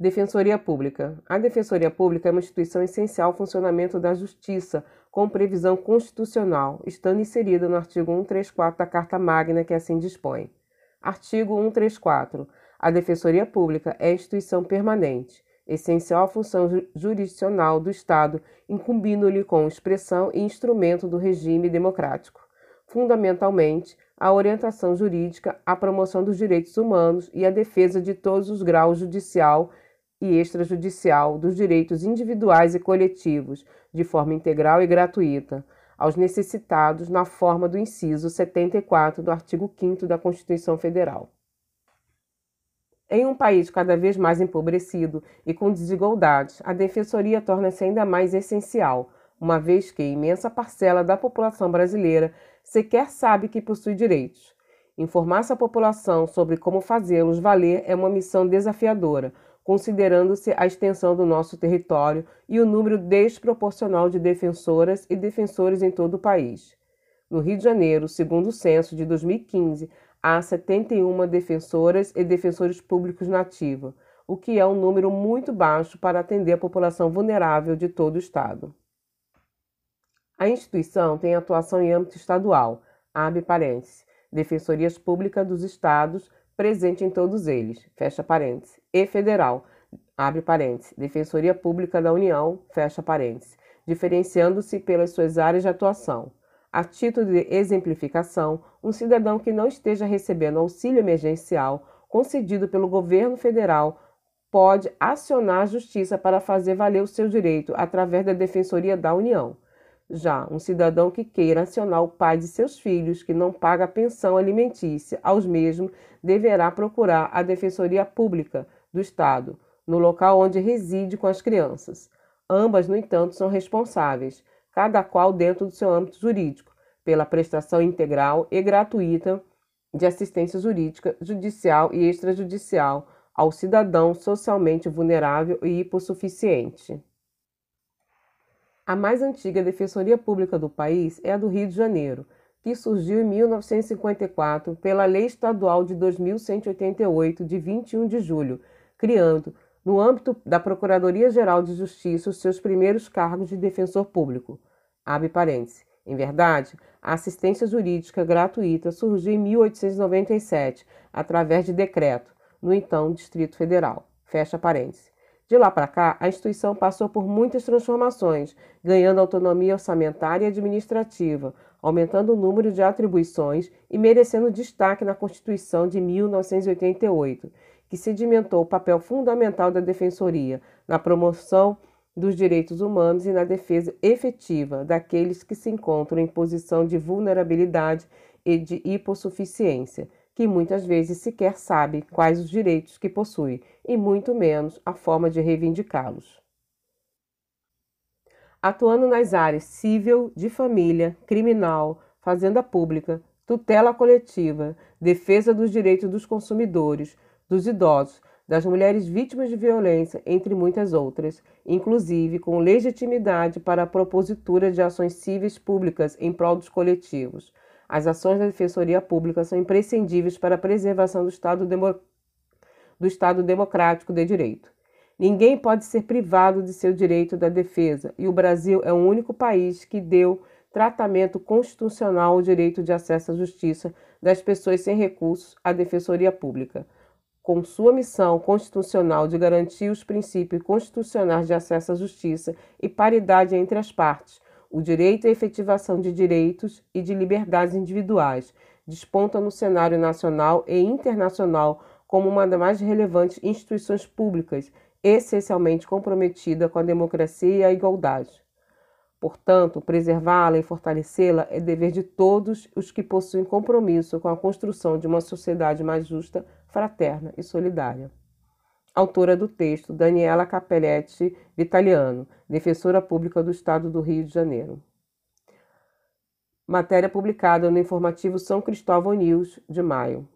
Defensoria Pública. A Defensoria Pública é uma instituição essencial ao funcionamento da Justiça, com previsão constitucional, estando inserida no artigo 134 da Carta Magna, que assim dispõe. Artigo 134. A Defensoria Pública é instituição permanente, essencial à função jurisdicional do Estado, incumbindo-lhe com expressão e instrumento do regime democrático. Fundamentalmente, a orientação jurídica, a promoção dos direitos humanos e a defesa de todos os graus judicial e extrajudicial dos direitos individuais e coletivos, de forma integral e gratuita, aos necessitados na forma do inciso 74 do artigo 5 da Constituição Federal. Em um país cada vez mais empobrecido e com desigualdades, a defensoria torna-se ainda mais essencial, uma vez que imensa parcela da população brasileira sequer sabe que possui direitos. Informar essa população sobre como fazê-los valer é uma missão desafiadora, considerando-se a extensão do nosso território e o número desproporcional de defensoras e defensores em todo o país. No Rio de Janeiro, segundo o censo de 2015, há 71 defensoras e defensores públicos na ativa, o que é um número muito baixo para atender a população vulnerável de todo o Estado. A instituição tem atuação em âmbito estadual, abre parênteses, Defensorias Públicas dos Estados, presente em todos eles, fecha parênteses, e federal, abre parênteses, Defensoria Pública da União, fecha parênteses, diferenciando-se pelas suas áreas de atuação. A título de exemplificação, um cidadão que não esteja recebendo auxílio emergencial concedido pelo governo federal pode acionar a justiça para fazer valer o seu direito através da Defensoria da União. Já um cidadão que queira acionar o pai de seus filhos que não paga pensão alimentícia aos mesmos deverá procurar a Defensoria Pública do Estado, no local onde reside com as crianças. Ambas, no entanto, são responsáveis, cada qual dentro do seu âmbito jurídico, pela prestação integral e gratuita de assistência jurídica, judicial e extrajudicial ao cidadão socialmente vulnerável e hipossuficiente. A mais antiga defensoria pública do país é a do Rio de Janeiro, que surgiu em 1954 pela Lei Estadual de 2188, de 21 de julho, criando, no âmbito da Procuradoria-Geral de Justiça, os seus primeiros cargos de defensor público. Abre parênteses. Em verdade, a assistência jurídica gratuita surgiu em 1897, através de decreto, no então Distrito Federal. Fecha parênteses. De lá para cá, a instituição passou por muitas transformações, ganhando autonomia orçamentária e administrativa, aumentando o número de atribuições e merecendo destaque na Constituição de 1988, que sedimentou o papel fundamental da Defensoria na promoção dos direitos humanos e na defesa efetiva daqueles que se encontram em posição de vulnerabilidade e de hipossuficiência que muitas vezes sequer sabe quais os direitos que possui e muito menos a forma de reivindicá-los. Atuando nas áreas civil, de família, criminal, fazenda pública, tutela coletiva, defesa dos direitos dos consumidores, dos idosos, das mulheres vítimas de violência, entre muitas outras, inclusive com legitimidade para a propositura de ações cíveis públicas em prol dos coletivos, as ações da Defensoria Pública são imprescindíveis para a preservação do Estado, demo... do Estado democrático de direito. Ninguém pode ser privado de seu direito da defesa, e o Brasil é o único país que deu tratamento constitucional ao direito de acesso à justiça das pessoas sem recursos à Defensoria Pública. Com sua missão constitucional de garantir os princípios constitucionais de acesso à justiça e paridade entre as partes, o direito à efetivação de direitos e de liberdades individuais desponta no cenário nacional e internacional como uma das mais relevantes instituições públicas, essencialmente comprometida com a democracia e a igualdade. Portanto, preservá-la e fortalecê-la é dever de todos os que possuem compromisso com a construção de uma sociedade mais justa, fraterna e solidária. Autora do texto, Daniela Capelletti Vitaliano, defensora pública do Estado do Rio de Janeiro. Matéria publicada no informativo São Cristóvão News, de maio.